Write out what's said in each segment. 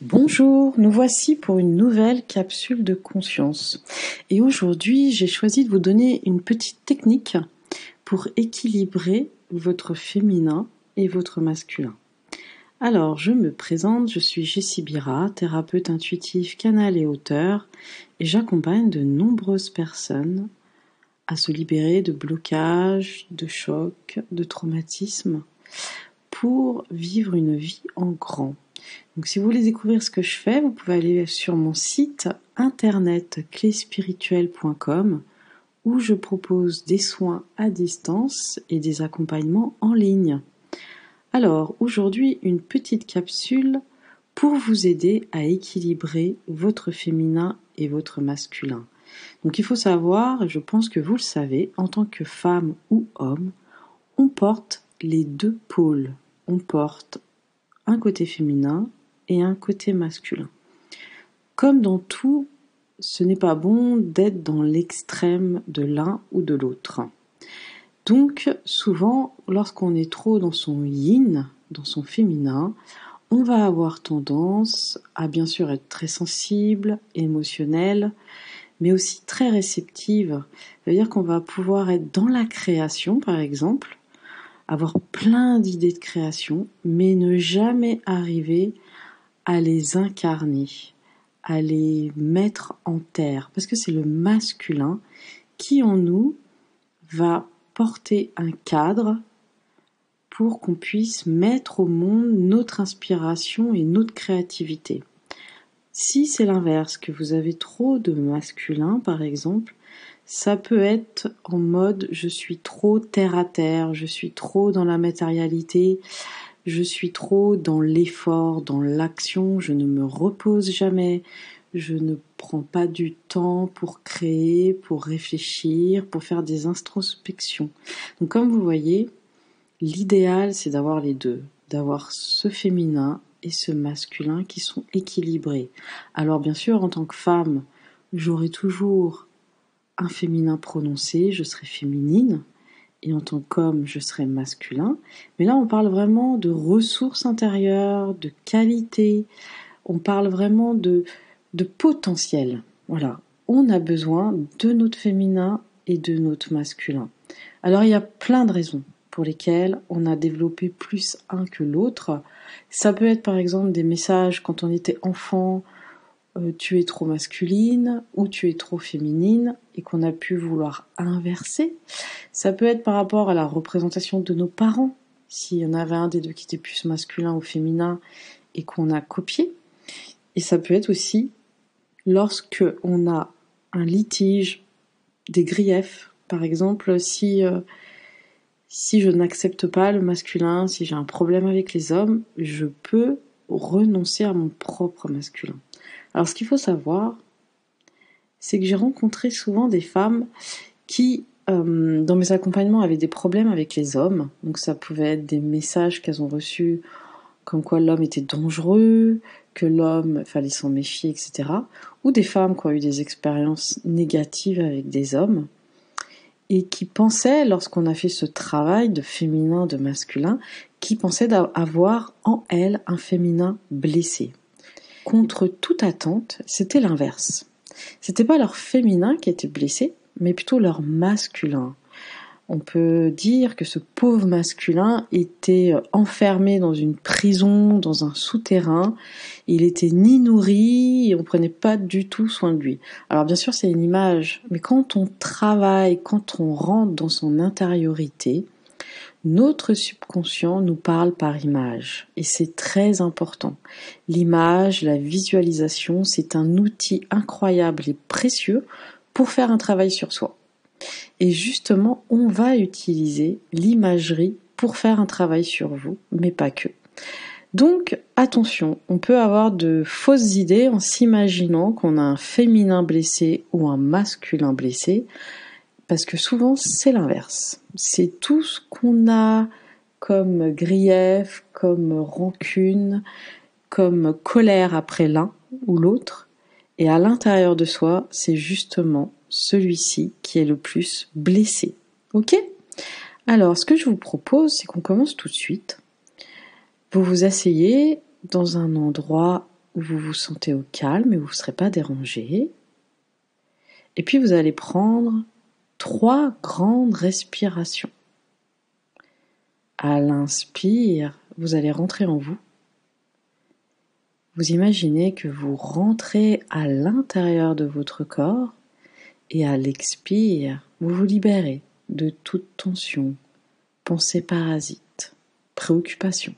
Bonjour, nous voici pour une nouvelle capsule de conscience. Et aujourd'hui, j'ai choisi de vous donner une petite technique pour équilibrer votre féminin et votre masculin. Alors, je me présente, je suis Jessie Bira, thérapeute intuitif, canal et auteur, et j'accompagne de nombreuses personnes à se libérer de blocages, de chocs, de traumatismes, pour vivre une vie en grand. Donc si vous voulez découvrir ce que je fais, vous pouvez aller sur mon site internet cléspirituel.com où je propose des soins à distance et des accompagnements en ligne. Alors aujourd'hui, une petite capsule pour vous aider à équilibrer votre féminin et votre masculin. Donc il faut savoir, je pense que vous le savez, en tant que femme ou homme, on porte les deux pôles. On porte côté féminin et un côté masculin. Comme dans tout, ce n'est pas bon d'être dans l'extrême de l'un ou de l'autre. Donc souvent, lorsqu'on est trop dans son yin, dans son féminin, on va avoir tendance à bien sûr être très sensible, émotionnel, mais aussi très réceptive. Ça veut dire qu'on va pouvoir être dans la création, par exemple, avoir plein d'idées de création, mais ne jamais arriver à les incarner, à les mettre en terre, parce que c'est le masculin qui en nous va porter un cadre pour qu'on puisse mettre au monde notre inspiration et notre créativité. Si c'est l'inverse, que vous avez trop de masculin par exemple, ça peut être en mode je suis trop terre à terre, je suis trop dans la matérialité, je suis trop dans l'effort, dans l'action, je ne me repose jamais, je ne prends pas du temps pour créer, pour réfléchir, pour faire des introspections. Donc comme vous voyez, l'idéal c'est d'avoir les deux, d'avoir ce féminin et ce masculin qui sont équilibrés. Alors bien sûr, en tant que femme, j'aurai toujours un féminin prononcé, je serai féminine, et en tant qu'homme, je serai masculin. Mais là, on parle vraiment de ressources intérieures, de qualité, on parle vraiment de, de potentiel. Voilà, on a besoin de notre féminin et de notre masculin. Alors, il y a plein de raisons pour lesquelles on a développé plus un que l'autre. Ça peut être par exemple des messages quand on était enfant, euh, tu es trop masculine ou tu es trop féminine et qu'on a pu vouloir inverser. Ça peut être par rapport à la représentation de nos parents, s'il y en avait un des deux qui était plus masculin ou féminin et qu'on a copié. Et ça peut être aussi lorsque on a un litige, des griefs, par exemple si euh, si je n'accepte pas le masculin, si j'ai un problème avec les hommes, je peux renoncer à mon propre masculin. Alors ce qu'il faut savoir, c'est que j'ai rencontré souvent des femmes qui, euh, dans mes accompagnements, avaient des problèmes avec les hommes. Donc ça pouvait être des messages qu'elles ont reçus comme quoi l'homme était dangereux, que l'homme fallait s'en méfier, etc. Ou des femmes qui ont eu des expériences négatives avec des hommes et qui pensaient, lorsqu'on a fait ce travail de féminin, de masculin, qui pensaient avoir en elles un féminin blessé contre toute attente, c'était l'inverse. C'était pas leur féminin qui était blessé, mais plutôt leur masculin. On peut dire que ce pauvre masculin était enfermé dans une prison, dans un souterrain. Il était ni nourri et on prenait pas du tout soin de lui. Alors bien sûr, c'est une image, mais quand on travaille, quand on rentre dans son intériorité, notre subconscient nous parle par image et c'est très important. L'image, la visualisation, c'est un outil incroyable et précieux pour faire un travail sur soi. Et justement, on va utiliser l'imagerie pour faire un travail sur vous, mais pas que. Donc attention, on peut avoir de fausses idées en s'imaginant qu'on a un féminin blessé ou un masculin blessé, parce que souvent c'est l'inverse. C'est tout ce qu'on a comme grief, comme rancune, comme colère après l'un ou l'autre, et à l'intérieur de soi, c'est justement celui-ci qui est le plus blessé. Ok? Alors, ce que je vous propose, c'est qu'on commence tout de suite. Vous vous asseyez dans un endroit où vous vous sentez au calme et vous ne serez pas dérangé. Et puis vous allez prendre trois grandes respirations. À l'inspire, vous allez rentrer en vous. Vous imaginez que vous rentrez à l'intérieur de votre corps et à l'expire, vous vous libérez de toute tension, pensée parasite, préoccupation.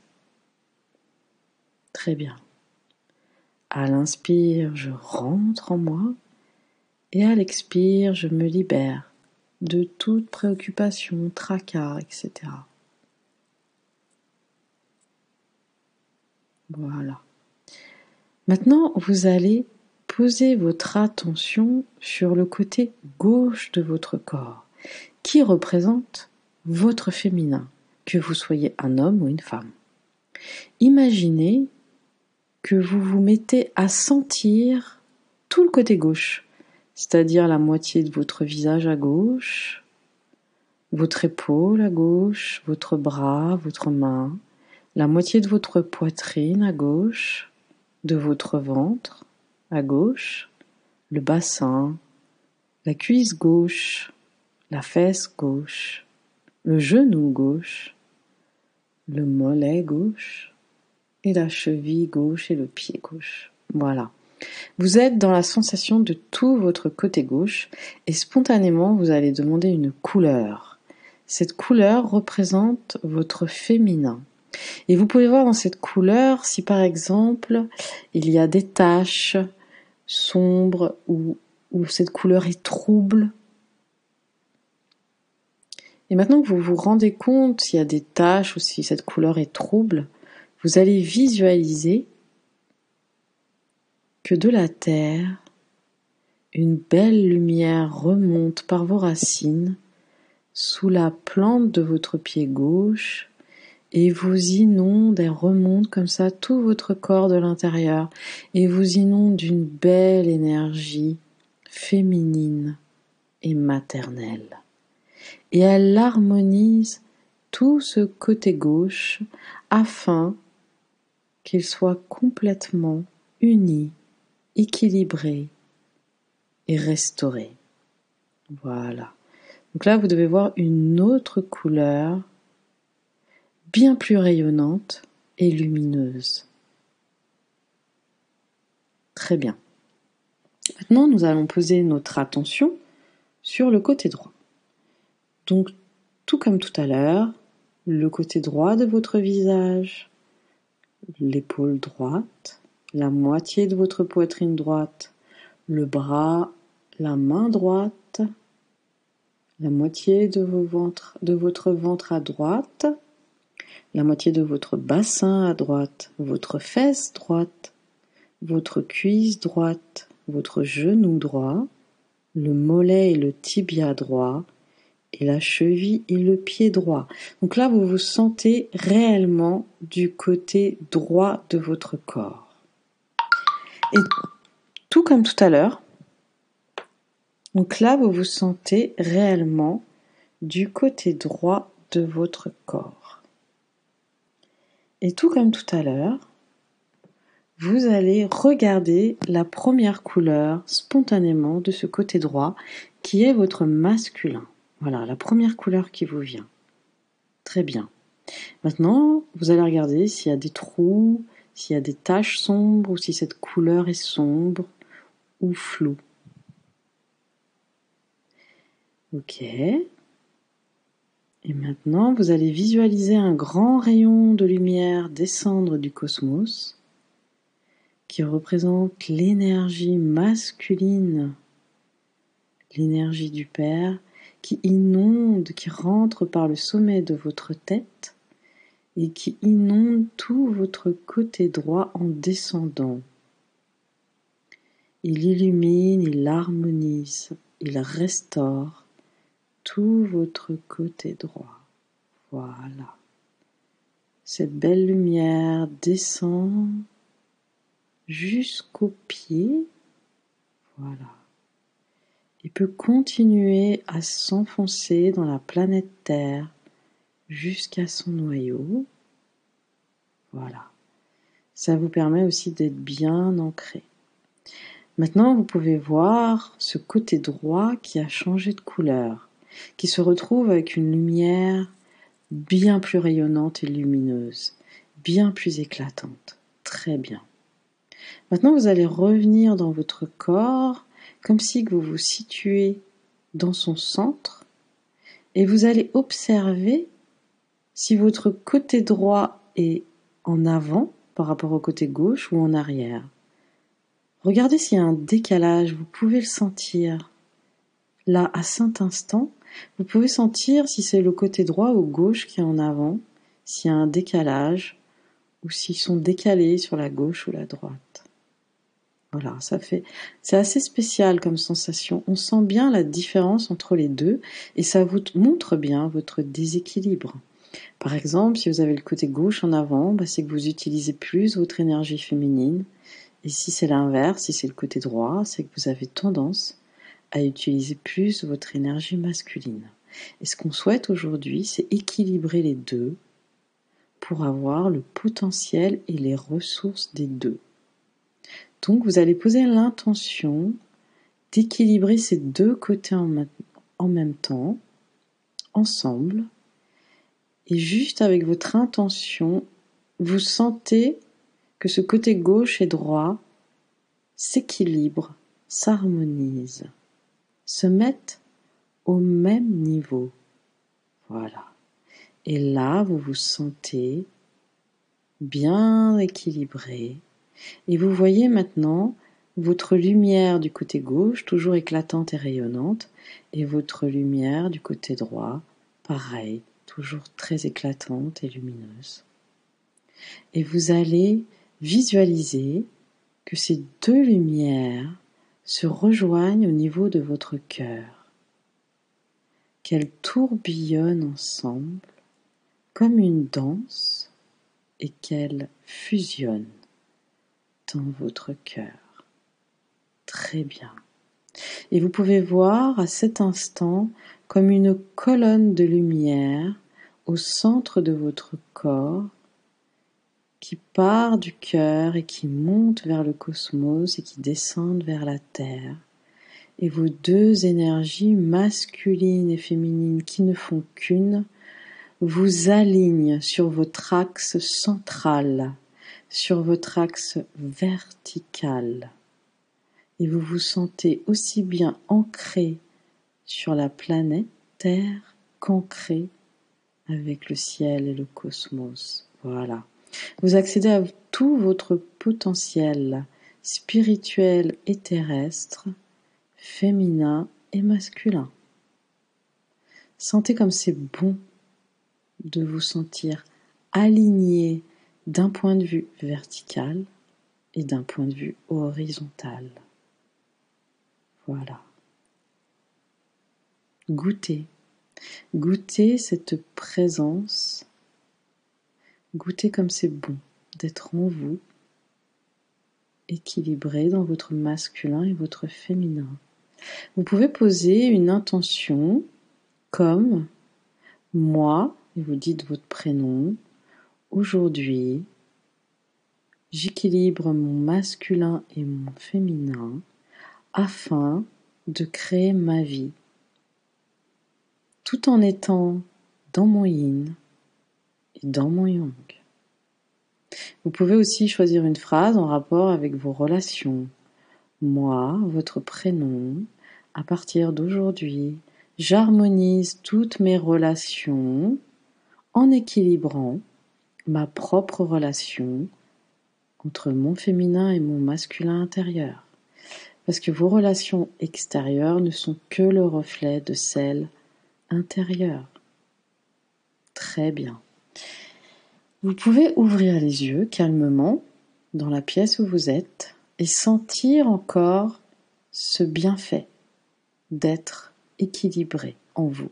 Très bien. À l'inspire, je rentre en moi et à l'expire, je me libère de toute préoccupation, tracas, etc. Voilà. Maintenant, vous allez poser votre attention sur le côté gauche de votre corps, qui représente votre féminin, que vous soyez un homme ou une femme. Imaginez que vous vous mettez à sentir tout le côté gauche, c'est-à-dire la moitié de votre visage à gauche, votre épaule à gauche, votre bras, votre main, la moitié de votre poitrine à gauche, de votre ventre à gauche, le bassin, la cuisse gauche, la fesse gauche, le genou gauche, le mollet gauche et la cheville gauche et le pied gauche. Voilà. Vous êtes dans la sensation de tout votre côté gauche et spontanément vous allez demander une couleur. Cette couleur représente votre féminin. Et vous pouvez voir dans cette couleur si par exemple il y a des taches sombres ou, ou cette couleur est trouble. Et maintenant que vous vous rendez compte s'il y a des taches ou si cette couleur est trouble, vous allez visualiser que de la terre, une belle lumière remonte par vos racines sous la plante de votre pied gauche et vous inonde et remonte comme ça tout votre corps de l'intérieur et vous inonde d'une belle énergie féminine et maternelle. Et elle harmonise tout ce côté gauche afin qu'il soit complètement uni, équilibré et restauré. Voilà. Donc là, vous devez voir une autre couleur bien plus rayonnante et lumineuse. Très bien. Maintenant, nous allons poser notre attention sur le côté droit. Donc, tout comme tout à l'heure, le côté droit de votre visage, l'épaule droite, la moitié de votre poitrine droite, le bras, la main droite, la moitié de, votre ventre à droite, la moitié de votre bassin à droite, votre fesse droite, votre cuisse droite, votre genou droit, le mollet et le tibia droit, et la cheville et le pied droit. Donc là, vous vous sentez réellement du côté droit de votre corps. Et tout comme tout à l'heure, donc là, vous vous sentez réellement du côté droit de votre corps. Et tout comme tout à l'heure, vous allez regarder la première couleur spontanément de ce côté droit qui est votre masculin. Voilà, la première couleur qui vous vient. Très bien. Maintenant, vous allez regarder s'il y a des trous, s'il y a des taches sombres ou si cette couleur est sombre ou floue. Ok. Et maintenant, vous allez visualiser un grand rayon de lumière descendre du cosmos qui représente l'énergie masculine, l'énergie du Père qui inonde, qui rentre par le sommet de votre tête et qui inonde tout votre côté droit en descendant. Il illumine, il harmonise, il restaure tout votre côté droit. Voilà. Cette belle lumière descend jusqu'au pied. Voilà. Et peut continuer à s'enfoncer dans la planète Terre jusqu'à son noyau. Voilà. Ça vous permet aussi d'être bien ancré. Maintenant, vous pouvez voir ce côté droit qui a changé de couleur, qui se retrouve avec une lumière bien plus rayonnante et lumineuse, bien plus éclatante. Très bien. Maintenant, vous allez revenir dans votre corps comme si vous vous situez dans son centre et vous allez observer si votre côté droit est en avant par rapport au côté gauche ou en arrière. Regardez s'il y a un décalage, vous pouvez le sentir. Là, à cet instant, vous pouvez sentir si c'est le côté droit ou gauche qui est en avant, s'il y a un décalage, ou s'ils sont décalés sur la gauche ou la droite. Voilà, ça fait, c'est assez spécial comme sensation. On sent bien la différence entre les deux et ça vous montre bien votre déséquilibre. Par exemple, si vous avez le côté gauche en avant, bah, c'est que vous utilisez plus votre énergie féminine. Et si c'est l'inverse, si c'est le côté droit, c'est que vous avez tendance à utiliser plus votre énergie masculine. Et ce qu'on souhaite aujourd'hui, c'est équilibrer les deux pour avoir le potentiel et les ressources des deux. Donc vous allez poser l'intention d'équilibrer ces deux côtés en, en même temps, ensemble, et juste avec votre intention, vous sentez que ce côté gauche et droit s'équilibre, s'harmonise, se mettent au même niveau. Voilà. Et là, vous vous sentez bien équilibré. Et vous voyez maintenant votre lumière du côté gauche, toujours éclatante et rayonnante, et votre lumière du côté droit, pareil, toujours très éclatante et lumineuse. Et vous allez visualiser que ces deux lumières se rejoignent au niveau de votre cœur, qu'elles tourbillonnent ensemble comme une danse et qu'elles fusionnent dans votre cœur. Très bien. Et vous pouvez voir à cet instant comme une colonne de lumière au centre de votre corps qui part du cœur et qui monte vers le cosmos et qui descend vers la terre. Et vos deux énergies masculines et féminines qui ne font qu'une vous alignent sur votre axe central, sur votre axe vertical. Et vous vous sentez aussi bien ancré sur la planète Terre qu'ancré avec le ciel et le cosmos. Voilà. Vous accédez à tout votre potentiel spirituel et terrestre, féminin et masculin. Sentez comme c'est bon de vous sentir aligné d'un point de vue vertical et d'un point de vue horizontal. Voilà. Goûtez. Goûtez cette présence. Goûtez comme c'est bon d'être en vous, équilibré dans votre masculin et votre féminin. Vous pouvez poser une intention comme moi, et vous dites votre prénom, aujourd'hui, j'équilibre mon masculin et mon féminin afin de créer ma vie tout en étant dans mon yin et dans mon yang. Vous pouvez aussi choisir une phrase en rapport avec vos relations. Moi, votre prénom, à partir d'aujourd'hui, j'harmonise toutes mes relations en équilibrant ma propre relation entre mon féminin et mon masculin intérieur. Parce que vos relations extérieures ne sont que le reflet de celles intérieur. Très bien. Vous pouvez ouvrir les yeux calmement dans la pièce où vous êtes et sentir encore ce bienfait d'être équilibré en vous.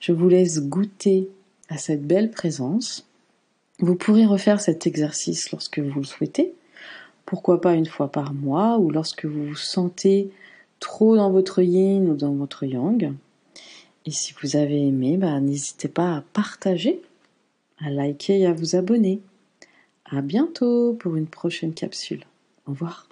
Je vous laisse goûter à cette belle présence. Vous pourrez refaire cet exercice lorsque vous le souhaitez, pourquoi pas une fois par mois ou lorsque vous vous sentez trop dans votre yin ou dans votre yang. Et si vous avez aimé, bah, n'hésitez pas à partager à liker et à vous abonner. À bientôt pour une prochaine capsule. Au revoir.